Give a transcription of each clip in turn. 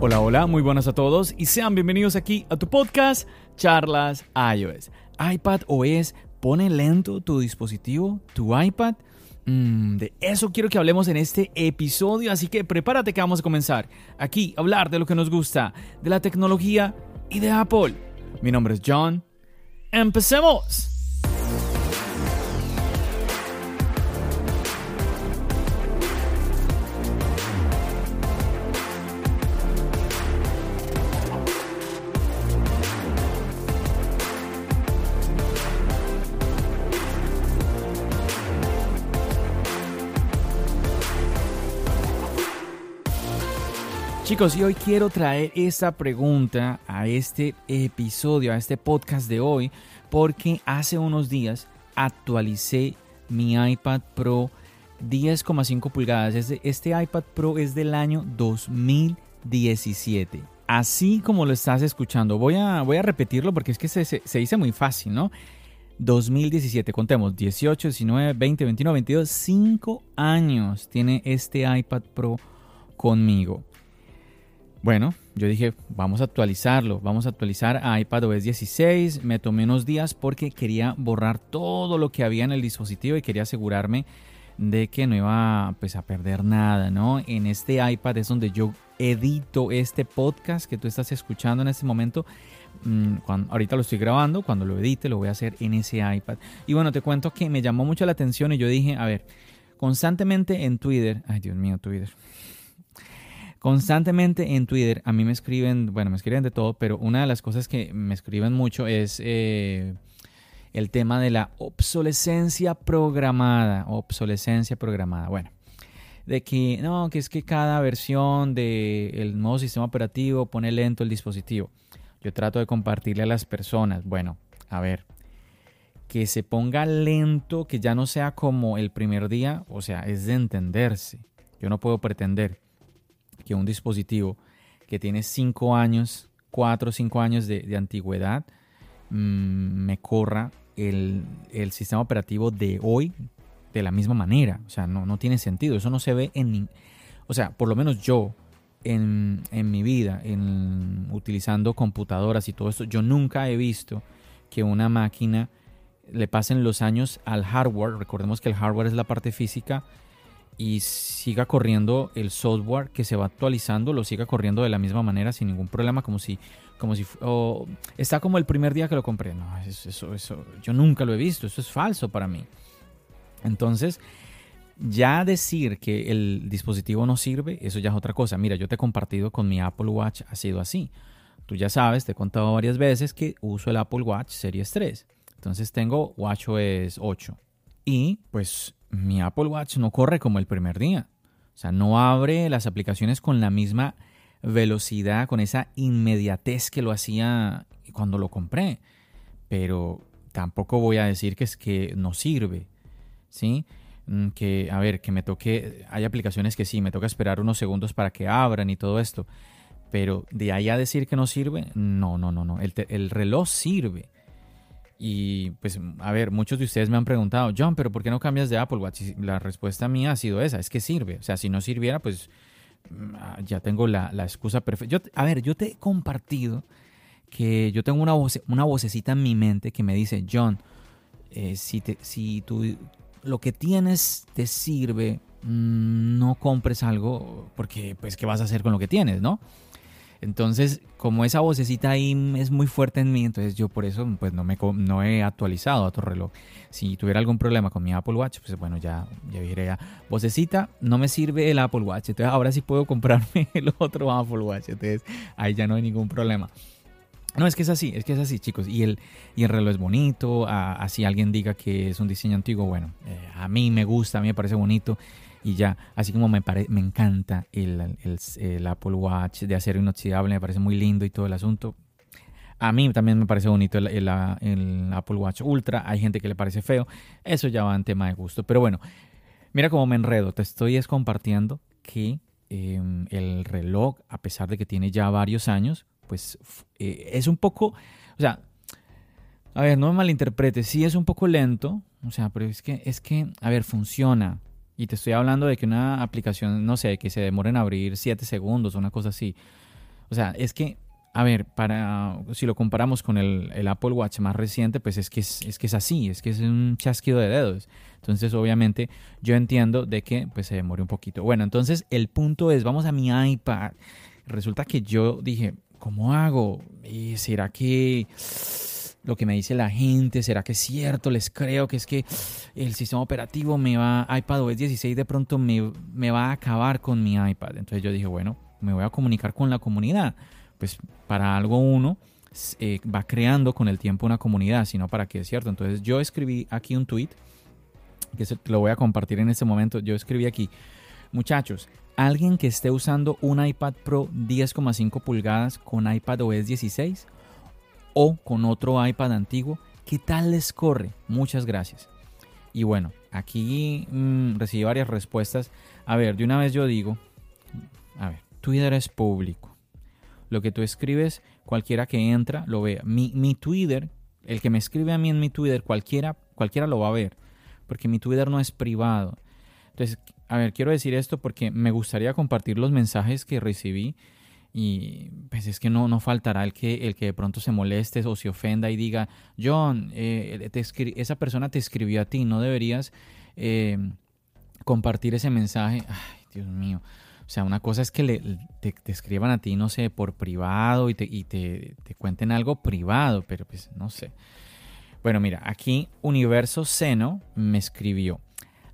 Hola, hola, muy buenas a todos y sean bienvenidos aquí a tu podcast Charlas iOS. iPad OS pone lento tu dispositivo, tu iPad. Mm, de eso quiero que hablemos en este episodio, así que prepárate que vamos a comenzar aquí a hablar de lo que nos gusta, de la tecnología y de Apple. Mi nombre es John. ¡Empecemos! Chicos, y hoy quiero traer esta pregunta a este episodio, a este podcast de hoy, porque hace unos días actualicé mi iPad Pro 10,5 pulgadas. Este, iPad Pro es del año 2017. Así como lo estás escuchando, voy a, repetirlo porque es que se, se dice muy fácil, ¿no? 2017, contemos, 18, 19, 20, 21, 22, 5 años tiene este iPad Pro conmigo. Bueno, yo dije, vamos a actualizarlo, vamos a actualizar a iPadOS 16. Me tomé unos días porque quería borrar todo lo que había en el dispositivo y quería asegurarme de que no iba pues, a perder nada, ¿no? En este iPad es donde yo edito este podcast que tú estás escuchando en este momento. Mm, cuando, ahorita lo estoy grabando, cuando lo edite lo voy a hacer en ese iPad. Y bueno, te cuento que me llamó mucho la atención y yo dije, a ver, constantemente en Twitter, ay Dios mío, Twitter Constantemente en Twitter a mí me escriben, bueno, me escriben de todo, pero una de las cosas que me escriben mucho es eh, el tema de la obsolescencia programada. Obsolescencia programada. Bueno, de que no, que es que cada versión del nuevo sistema operativo pone lento el dispositivo. Yo trato de compartirle a las personas, bueno, a ver, que se ponga lento, que ya no sea como el primer día, o sea, es de entenderse. Yo no puedo pretender que un dispositivo que tiene 5 años, 4 o 5 años de, antigüedad, mm, me corra el, sistema operativo de hoy de la misma manera. O sea, no, no tiene sentido. Eso no se ve en... O sea, por lo menos yo, en, en, mi vida, en, utilizando computadoras y todo esto, yo nunca he visto que una máquina le pasen los años al hardware. Recordemos que el hardware es la parte física y siga corriendo el software que se va actualizando, lo siga corriendo de la misma manera sin ningún problema, como si, como si está como el primer día que lo compré. No, eso, eso, yo nunca lo he visto, eso es falso para mí. Entonces, ya decir que el dispositivo no sirve, eso ya es otra cosa. Mira, yo te he compartido con mi Apple Watch, ha sido así. Tú ya sabes, te he contado varias veces que uso el Apple Watch Series 3. Entonces tengo WatchOS 8. Y pues mi Apple Watch no corre como el primer día. O sea, no abre las aplicaciones con la misma velocidad, con esa inmediatez que lo hacía cuando lo compré. Pero tampoco voy a decir que es que no sirve. ¿Sí? Mm, que, a ver, que me toque, hay aplicaciones que sí, me toca esperar unos segundos para que abran y todo esto. Pero de ahí a decir que no sirve, no, no, no, no. El, el reloj sirve. Y pues, a ver, muchos de ustedes me han preguntado, John, pero ¿por qué no cambias de Apple Watch? La respuesta mía ha sido esa, es que sirve. O sea, si no sirviera, pues ah, ya tengo la, excusa perfecta. a ver, yo te he compartido que yo tengo una, voz, una vocecita en mi mente que me dice, John, eh, si, te, si tú lo que tienes te sirve, mm, no compres algo porque, pues, ¿qué vas a hacer con lo que tienes, no? Entonces, como esa vocecita ahí es muy fuerte en mí, entonces yo por eso pues no, me, no he actualizado a tu reloj. Si tuviera algún problema con mi Apple Watch, pues bueno, ya, ya diría, vocecita, no me sirve el Apple Watch. Entonces ahora sí puedo comprarme el otro Apple Watch. Entonces ahí ya no hay ningún problema. No, es que es así, es que es así, chicos. Y el, y el reloj es bonito. así alguien diga que es un diseño antiguo, bueno, eh, a mí me gusta, a mí me parece bonito. Y ya, así como me, me encanta el, el, Apple Watch de acero inoxidable, me parece muy lindo y todo el asunto. A mí también me parece bonito el, Apple Watch Ultra. Hay gente que le parece feo. Eso ya va en tema de gusto. Pero bueno, mira cómo me enredo. Te estoy es compartiendo que em, el reloj, a pesar de que tiene ya varios años, pues eh, es un poco, o sea, a ver, no me malinterpretes, sí es un poco lento, o sea, pero es que, es que, a ver, funciona. Y te estoy hablando de que una aplicación, no sé, que se demore en abrir 7 segundos, una cosa así. O sea, es que, a ver, para si lo comparamos con el, Apple Watch más reciente, pues es que es, que es así, es que es un chasquido de dedos. Entonces, obviamente, yo entiendo de que pues se demore un poquito. Bueno, entonces el punto es, vamos a mi iPad. Resulta que yo dije, ¿cómo hago? ¿Y ¿Será que lo que me dice la gente, será que es cierto? Les creo que es que el sistema operativo me va, iPadOS 16 de pronto me, me va a acabar con mi iPad. Entonces yo dije, bueno, me voy a comunicar con la comunidad. Pues para algo uno eh, va creando con el tiempo una comunidad, sino para qué es cierto. Entonces yo escribí aquí un tweet, que lo voy a compartir en este momento. Yo escribí aquí, muchachos, alguien que esté usando un iPad Pro 10,5 pulgadas con iPad OS 16 o con otro iPad antiguo, ¿qué tal les corre? Muchas gracias. Y bueno, aquí mm, recibí varias respuestas. A ver, de una vez yo digo, a Twitter es público. Lo que tú escribes, cualquiera que entra lo vea. Mi, mi Twitter, el que me escribe a mí en mi Twitter, cualquiera, cualquiera lo va a ver, porque mi Twitter no es privado. Entonces, a ver, quiero decir esto porque me gustaría compartir los mensajes que recibí y pues es que no, no faltará el que, el que de pronto se moleste o se ofenda y diga, John, eh, esa persona te escribió a ti, no deberías eh, compartir ese mensaje. Ay, Dios mío. O sea, una cosa es que le, te, escriban a ti, no sé, por privado y, te, y te, te cuenten algo privado, pero pues no sé. Bueno, mira, aquí Universo Seno me escribió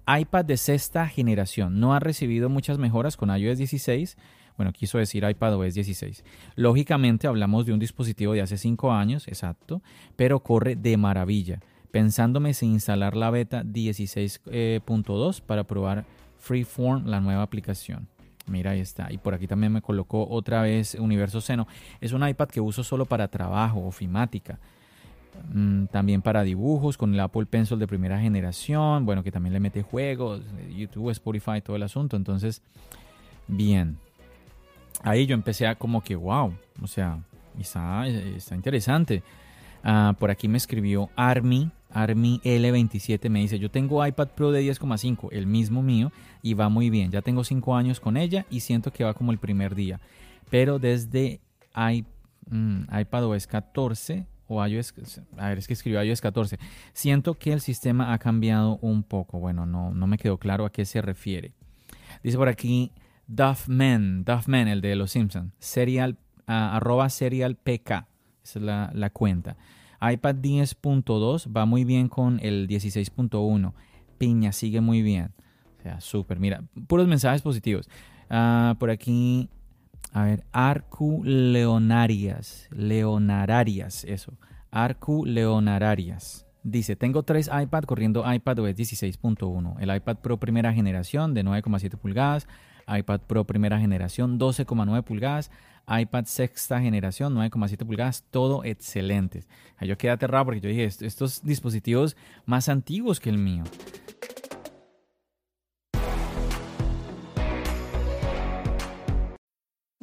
iPad de sexta generación. No ha recibido muchas mejoras con iOS 16. Bueno, quiso decir iPad OS 16. Lógicamente hablamos de un dispositivo de hace 5 años, exacto, pero corre de maravilla. Pensándome sin instalar la beta 16.2 para probar Freeform, la nueva aplicación. Mira, ahí está. Y por aquí también me colocó otra vez Universo Seno. Es un iPad que uso solo para trabajo, ofimática. Mm, también para dibujos con el Apple Pencil de primera generación. Bueno, que también le mete juegos, YouTube, Spotify, todo el asunto. Entonces, bien. Ahí yo empecé a como que, wow, o sea, está, está interesante. Ah, por aquí me escribió Army, Army L27, me dice, yo tengo iPad Pro de 10,5, el mismo mío, y va muy bien. Ya tengo 5 años con ella y siento que va como el primer día. Pero desde iPad mm, iPadOS 14 o iOS, a ver, es que escribió iOS 14. Siento que el sistema ha cambiado un poco. Bueno, no, no me quedó claro a qué se refiere. Dice por aquí Duffman, Duffman, el de Los Simpsons, serial, uh, arroba serial PK, esa es la, la cuenta. iPad 10.2 va muy bien con el 16.1. Piña sigue muy bien. O sea, súper. Mira, puros mensajes positivos. Uh, por aquí a ver, Arcu Leonarias. Leonararias, eso. Arcu Leonararias. Dice, tengo tres iPad corriendo iPadOS 16.1. El iPad Pro primera generación de 9,7 pulgadas. iPad Pro primera generación 12,9 pulgadas. iPad sexta generación 9,7 pulgadas. Todo excelente. Yo quedé aterrado porque yo dije, estos dispositivos más antiguos que el mío.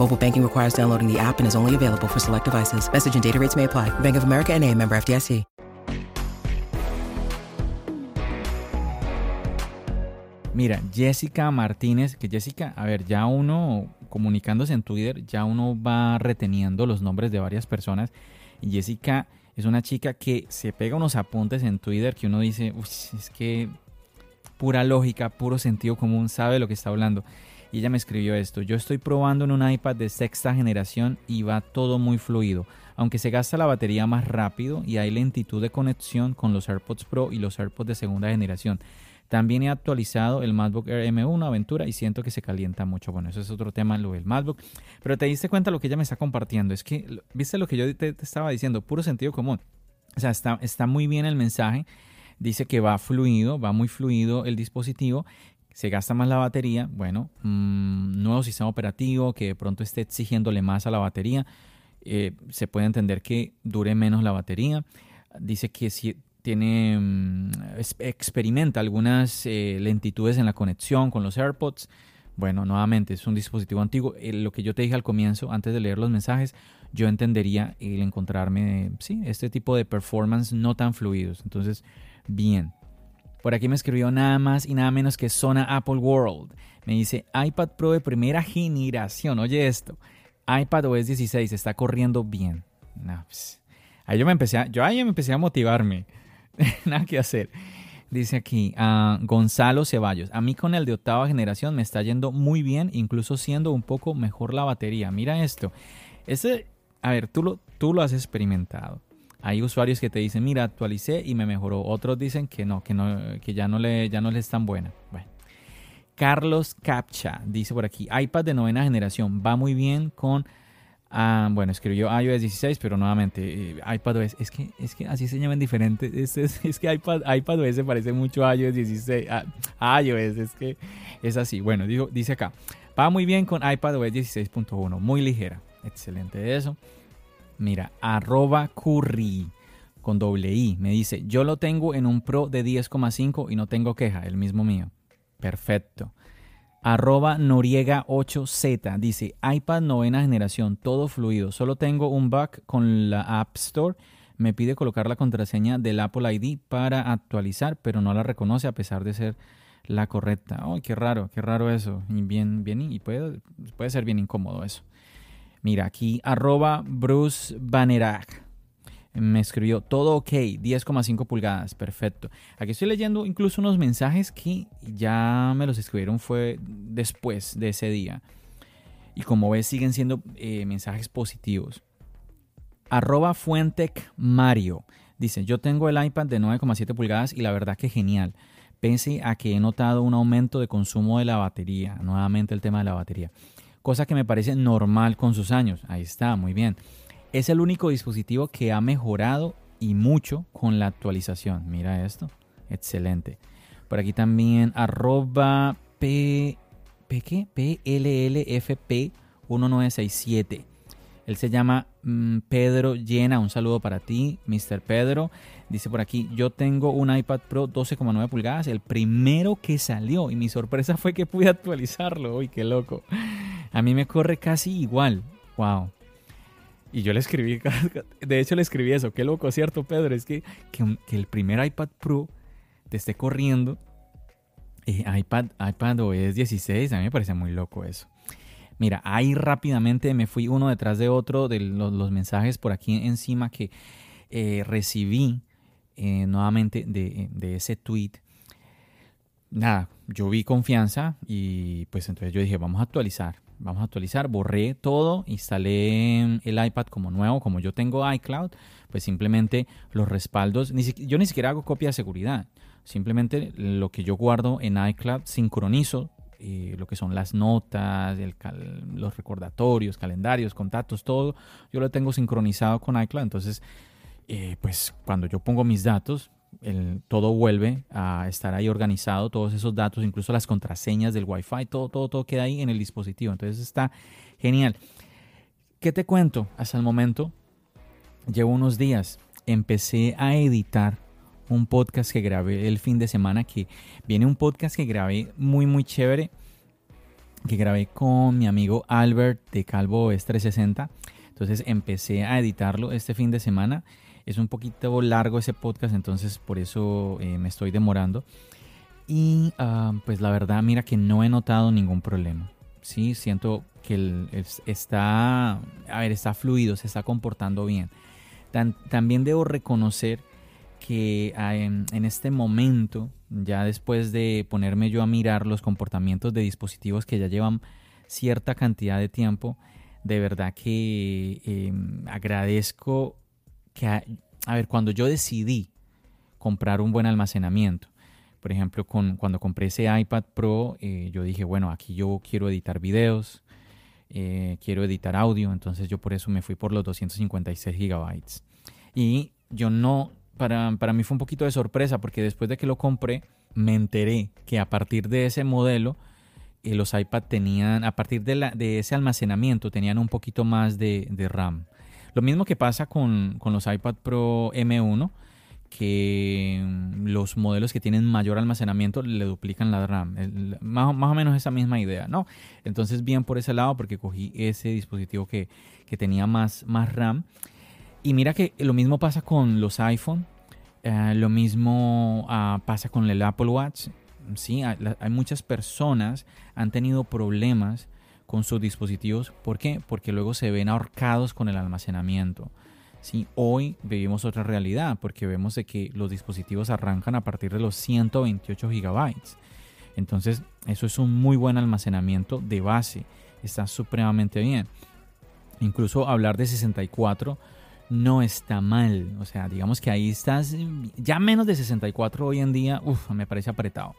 Mobile banking requires downloading the app and is only available for select devices. Message and data rates may apply. Bank of America and a member FDIC. Mira, Jessica Martínez, que Jessica, a ver, ya uno comunicándose en Twitter, ya uno va reteniendo los nombres de varias personas. Y Jessica es una chica que se pega unos apuntes en Twitter que uno dice, es que pura lógica, puro sentido común, sabe lo que está hablando. Y ella me escribió esto, yo estoy probando en un iPad de sexta generación y va todo muy fluido, aunque se gasta la batería más rápido y hay lentitud de conexión con los AirPods Pro y los AirPods de segunda generación. También he actualizado el MacBook Air M1 Aventura y siento que se calienta mucho. Bueno, eso es otro tema, lo del MacBook. Pero te diste cuenta lo que ella me está compartiendo. Es que, viste lo que yo te, estaba diciendo, puro sentido común. O sea, está, está muy bien el mensaje. Dice que va fluido, va muy fluido el dispositivo se gasta más la batería, bueno, mm, nuevo sistema operativo que de pronto esté exigiéndole más a la batería, eh, se puede entender que dure menos la batería. Dice que si tiene mm, experimenta algunas eh, lentitudes en la conexión con los AirPods. Bueno, nuevamente es un dispositivo antiguo. Eh, lo que yo te dije al comienzo, antes de leer los mensajes, yo entendería el encontrarme, sí, este tipo de performance no tan fluidos. Entonces, bien. Por aquí me escribió nada más y nada menos que Zona Apple World. Me dice iPad Pro de primera generación. Oye esto, iPad OS 16 está corriendo bien. Pues, ahí yo me empecé a, yo ahí me empecé a motivarme. Nada que hacer. Dice aquí a Gonzalo Ceballos. A mí con el de octava generación me está yendo muy bien, incluso siendo un poco mejor la batería. Mira esto. Este, a ver, tú lo, tú lo has experimentado. Hay usuarios que te dicen, mira, actualicé y me mejoró. Otros dicen que no, que no, que ya no le, ya no le es tan buena. Bueno. Carlos Capcha dice por aquí, iPad de novena generación va muy bien con Ah, bueno, escribió iOS 16, pero nuevamente eh, iPadOS. Es que, es que así se llaman diferentes. Es, que iPad, iPadOS se parece mucho a iOS 16. A, iOS, es que es así. Bueno, dice acá. Va muy bien con iPadOS 16.1. Muy ligera. Excelente eso. Mira, arroba curry con doble I. Me dice, yo lo tengo en un Pro de 10,5 y no tengo queja, el mismo mío. Perfecto. Arroba Noriega8Z dice iPad novena generación, todo fluido. Solo tengo un bug con la App Store. Me pide colocar la contraseña del Apple ID para actualizar, pero no la reconoce a pesar de ser la correcta. ¡Ay, qué raro! Qué raro eso. Y bien, bien, y puede, puede ser bien incómodo eso. Mira, aquí arroba Bruce Banerac me escribió todo ok, 10,5 pulgadas, perfecto. Aquí estoy leyendo incluso unos mensajes que ya me los escribieron fue después de ese día. Y como ves, siguen siendo eh, mensajes positivos. Arroba Fuentec Mario. Dice, yo tengo el iPad de 9,7 pulgadas y la verdad que genial. Pese a que he notado un aumento de consumo de la batería. Nuevamente el tema de la batería. Cosa que me parece normal con sus años. Ahí está, muy bien. Es el único dispositivo que ha mejorado y mucho con la actualización. Mira esto. Excelente. Por aquí también arroba P, P ¿qué? PLLFP 1967. Él se llama mm, Pedro Llena. Un saludo para ti, Mr. Pedro. Dice por aquí, yo tengo un iPad Pro 12,9 pulgadas, el primero que salió. Y mi sorpresa fue que pude actualizarlo. Uy, qué loco. A mí me corre casi igual. Wow. Y yo le escribí, de hecho le escribí eso, qué loco, ¿cierto, Pedro? Es que, que, el primer iPad Pro te esté corriendo eh, iPad, iPad OS 16, a mí me parece muy loco eso. Mira, ahí rápidamente me fui uno detrás de otro de los, mensajes por aquí encima que eh, recibí eh, nuevamente de, de, ese tweet. Nada, yo vi confianza y pues entonces yo dije, vamos a actualizar vamos a actualizar, borré todo, instalé el iPad como nuevo, como yo tengo iCloud, pues simplemente los respaldos, yo ni siquiera hago copia de seguridad, simplemente lo que yo guardo en iCloud sincronizo eh, lo que son las notas, los recordatorios, calendarios, contactos, todo, yo lo tengo sincronizado con iCloud, entonces eh, pues cuando yo pongo mis datos, todo vuelve a estar ahí organizado, todos esos datos, incluso las contraseñas del Wi-Fi, todo, todo, todo queda ahí en el dispositivo. Entonces está genial. ¿Qué te cuento? Hasta el momento llevo unos días empecé a editar un podcast que grabé el fin de semana, que viene un podcast que grabé muy, muy chévere, que grabé con mi amigo Albert de Calvo S360. Entonces empecé a editarlo este fin de semana. Es un poquito largo ese podcast, entonces por eso eh, me estoy demorando. Y ah, pues la verdad, mira que no he notado ningún problema. Sí, siento que el, está, a ver, está fluido, se está comportando bien. también debo reconocer que ah, en, este momento, ya después de ponerme yo a mirar los comportamientos de dispositivos que ya llevan cierta cantidad de tiempo, de verdad que em, agradezco que, a, ver, cuando yo decidí comprar un buen almacenamiento, por ejemplo, cuando compré ese iPad Pro, eh, yo dije, bueno, aquí yo quiero editar videos, eh, quiero editar audio, entonces yo por eso me fui por los 256 gigabytes. Y yo no para, mí fue un poquito de sorpresa porque después de que lo compré, me enteré que a partir de ese modelo, eh, los iPad tenían, a partir de, de, ese almacenamiento, tenían un poquito más de, RAM. Lo mismo que pasa con, los iPad Pro M1, que mm, los modelos que tienen mayor almacenamiento le duplican la RAM. más, más, o menos esa misma idea, ¿no? Entonces, bien por ese lado, porque cogí ese dispositivo que, que tenía más, más RAM. Y mira que lo mismo pasa con los iPhone, eh, lo mismo ah, pasa con el Apple Watch. Sí, hay, muchas personas han tenido problemas con sus dispositivos. ¿Por qué? Porque luego se ven ahorcados con el almacenamiento. Sí, hoy vivimos otra realidad porque vemos de que los dispositivos arrancan a partir de los 128 gigabytes. Entonces, eso es un muy buen almacenamiento de base. Está supremamente bien. Incluso hablar de 64 no está mal. O sea, digamos que ahí estás, ya menos de 64 hoy en día, uff, me parece apretado.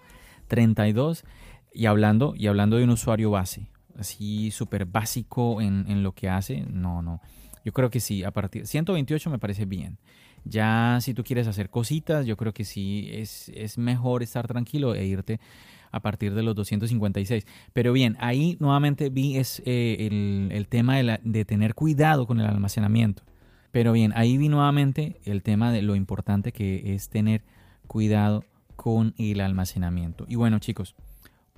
32 y hablando, y hablando de un usuario base, así súper básico en, lo que hace, no, no. Yo creo que sí, a partir 128 me parece bien. Ya si tú quieres hacer cositas, yo creo que sí es, es mejor estar tranquilo e irte a partir de los 256. Pero bien, ahí nuevamente vi es, eh, el, el, tema de, la, de tener cuidado con el almacenamiento. Pero bien, ahí vi nuevamente el tema de lo importante que es tener cuidado con el almacenamiento. Y bueno, chicos,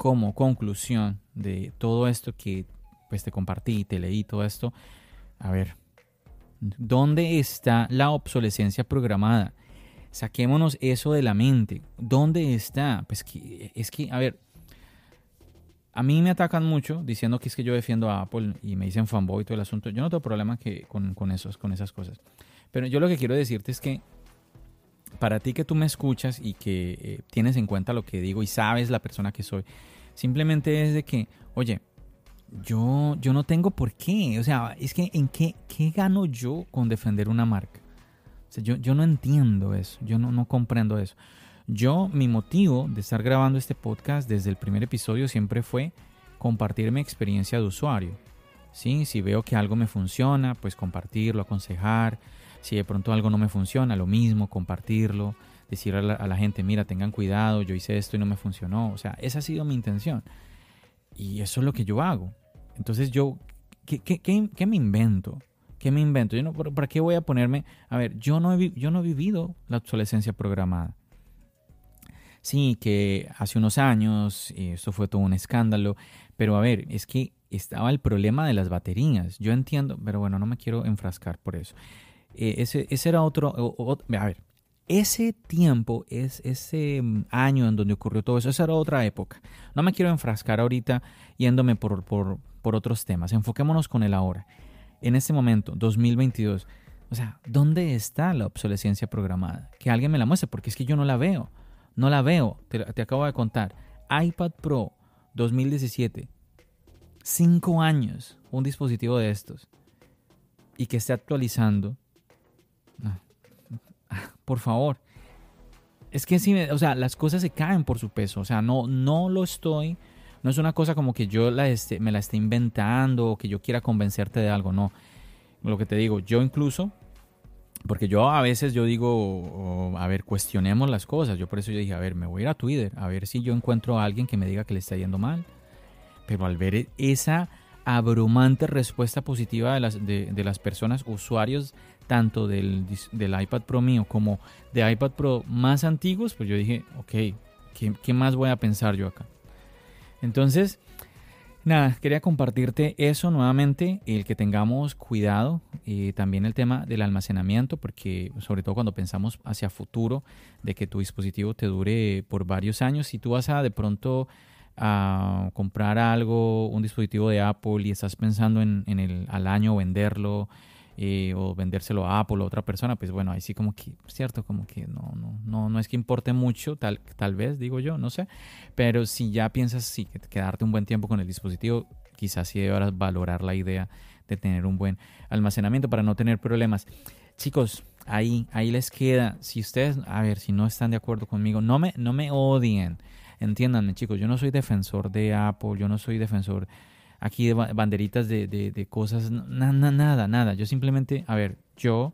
como conclusión de todo esto que pues te compartí, te leí todo esto, a ver, ¿dónde está la obsolescencia programada? Saquémonos eso de la mente. ¿Dónde está? Pues que, es que, a ver, a mí me atacan mucho diciendo que es que yo defiendo a Apple y me dicen fanboy y todo el asunto. Yo no tengo problema que, con, esos, con esas cosas. Pero yo lo que quiero decirte es que para ti que tú me escuchas y que eh, tienes en cuenta lo que digo y sabes la persona que soy, simplemente es de que, oye, yo, yo no tengo por qué. O sea, es que en qué, qué gano yo con defender una marca. O sea, yo, yo no entiendo eso, yo no, no comprendo eso. Yo, mi motivo de estar grabando este podcast desde el primer episodio siempre fue compartir mi experiencia de usuario. ¿Sí? Si veo que algo me funciona, pues compartirlo, aconsejar. Si de pronto algo no me funciona, lo mismo, compartirlo. Decirle a la, gente, mira, tengan cuidado, yo hice esto y no me funcionó. O sea, esa ha sido mi intención. Y eso es lo que yo hago. Entonces yo, ¿qué, qué, me invento? ¿Qué me invento? Yo no, ¿Para qué voy a ponerme? A ver, yo no yo no he vivido la obsolescencia programada. Sí, que hace unos años eh, esto fue todo un escándalo, pero a ver, es que estaba el problema de las baterías. Yo entiendo, pero bueno, no me quiero enfrascar por eso. Eh, ese, ese, era otro, a ver, ese tiempo, es, ese mm, año en donde ocurrió todo eso, esa era otra época. No me quiero enfrascar ahorita yéndome por, por, por otros temas. Enfoquémonos con el ahora. En este momento, 2022. O sea, ¿dónde está la obsolescencia programada? Que alguien me la muestre, porque es que yo no la veo. No la veo, te, acabo de contar. iPad Pro 2017. Cinco años un dispositivo de estos. Y que esté actualizando. Por favor. Es que sí, o sea, las cosas se caen por su peso. O sea, no, no lo estoy. No es una cosa como que yo la me la esté inventando o que yo quiera convencerte de algo. No. Lo que te digo, yo incluso porque yo a veces yo digo, a ver, cuestionemos las cosas. Yo por eso yo dije, a ver, me voy a ir a Twitter, a ver si yo encuentro a alguien que me diga que le está yendo mal. Pero al ver esa abrumante respuesta positiva de las, de, las personas, usuarios tanto del, del iPad Pro mío como de iPad Pro más antiguos, pues yo dije, ok, ¿qué, qué más voy a pensar yo acá? Entonces, Nada, quería compartirte eso nuevamente, el que tengamos cuidado, y eh, también el tema del almacenamiento, porque sobre todo cuando pensamos hacia futuro, de que tu dispositivo te dure por varios años, si tú vas a de pronto a comprar algo, un dispositivo de Apple y estás pensando en, en el, al año venderlo, eh, o vendérselo a Apple o a otra persona, pues bueno, ahí sí como que, cierto, como que no, no, no, no es que importe mucho, tal, tal vez, digo yo, no sé, pero si ya piensas sí, quedarte un buen tiempo con el dispositivo, quizás sí deberás valorar la idea de tener un buen almacenamiento para no tener problemas. Chicos, ahí, ahí les queda, si ustedes, a ver, si no están de acuerdo conmigo, no me, no me odien, entiéndanme chicos, yo no soy defensor de Apple, yo no soy defensor aquí de banderitas de, de, cosas, nada, nada, nada. Yo simplemente, a ver, yo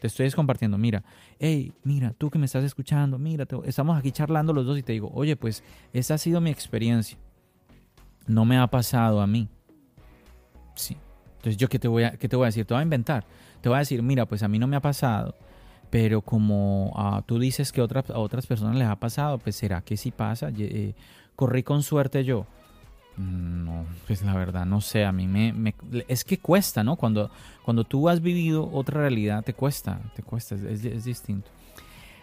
te estoy compartiendo, mira, hey, mira, tú que me estás escuchando, mira, estamos aquí charlando los dos y te digo, oye, pues esa ha sido mi experiencia. No me ha pasado a mí. Sí. Entonces, ¿yo qué te voy a, qué te voy a decir? Te voy a inventar. Te voy a decir, mira, pues a mí no me ha pasado, pero como ah, tú dices que otra, a otras personas les ha pasado, pues será que sí pasa. Eh, corrí con suerte yo. No, pues la verdad, no sé, a mí me, es que cuesta, ¿no? Cuando, cuando tú has vivido otra realidad, te cuesta, te cuesta, es, distinto.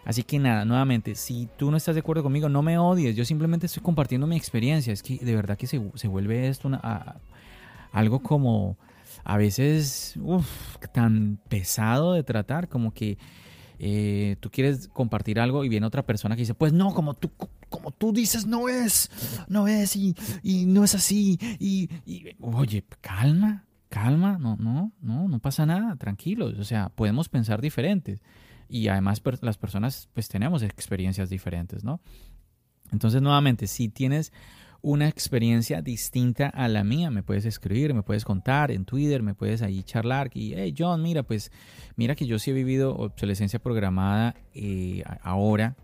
Así que nada, nuevamente, si tú no estás de acuerdo conmigo, no me odies, yo simplemente estoy compartiendo mi experiencia, es que de verdad que se, vuelve esto algo como a veces tan pesado de tratar, como que eh, tú quieres compartir algo y viene otra persona que dice, pues no, como tú, tú dices, no es, no es y, no es así. Y, oye, calma, calma, no, no, no, no pasa nada, tranquilos. O sea, podemos pensar diferentes. Y además las personas pues tenemos experiencias diferentes, ¿no? Entonces, nuevamente, si tienes una experiencia distinta a la mía. Me puedes escribir, me puedes contar en Twitter, me puedes ahí charlar. Y, hey, John, mira, pues, mira que yo sí he vivido obsolescencia programada eh, ahora,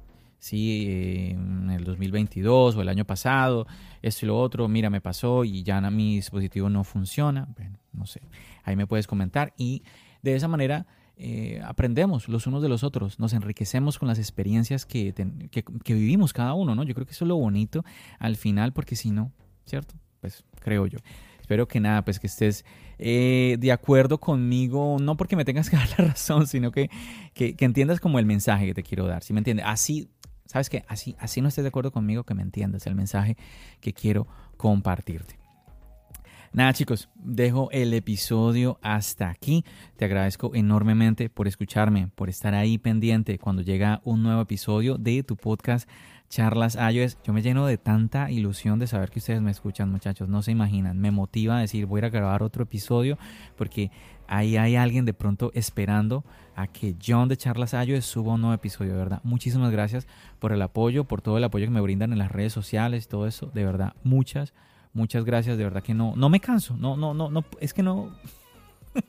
sí, eh, en el 2022 o el año pasado, esto y lo otro, mira, me pasó y ya mi dispositivo no funciona. Bueno, no sé. Ahí me puedes comentar y de esa manera eh, aprendemos los unos de los otros, nos enriquecemos con las experiencias que, que, vivimos cada uno, ¿no? Yo creo que eso es lo bonito al final, porque si no, ¿cierto? Pues creo yo. Espero que nada, pues que estés eh, de acuerdo conmigo, no porque me tengas que dar la razón, sino que, que, entiendas como el mensaje que te quiero dar, ¿sí me entiendes? Así, ¿sabes qué? Así, así no estés de acuerdo conmigo, que me entiendas el mensaje que quiero compartirte. Nada chicos, dejo el episodio hasta aquí. Te agradezco enormemente por escucharme, por estar ahí pendiente cuando llega un nuevo episodio de tu podcast Charlas iOS. Yo me lleno de tanta ilusión de saber que ustedes me escuchan muchachos, no se imaginan. Me motiva a decir voy a grabar otro episodio porque ahí hay alguien de pronto esperando a que John de Charlas iOS suba un nuevo episodio, de verdad. Muchísimas gracias por el apoyo, por todo el apoyo que me brindan en las redes sociales, todo eso, de verdad, muchas Muchas gracias, de verdad que no, no me canso. No, no, no, no, es que no.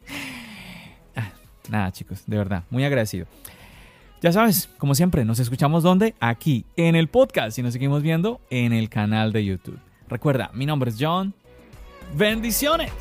Ah, nada, chicos, de verdad, muy agradecido. Ya sabes, como siempre, nos escuchamos donde? Aquí, en el podcast y nos seguimos viendo en el canal de YouTube. Recuerda, mi nombre es John. Bendiciones.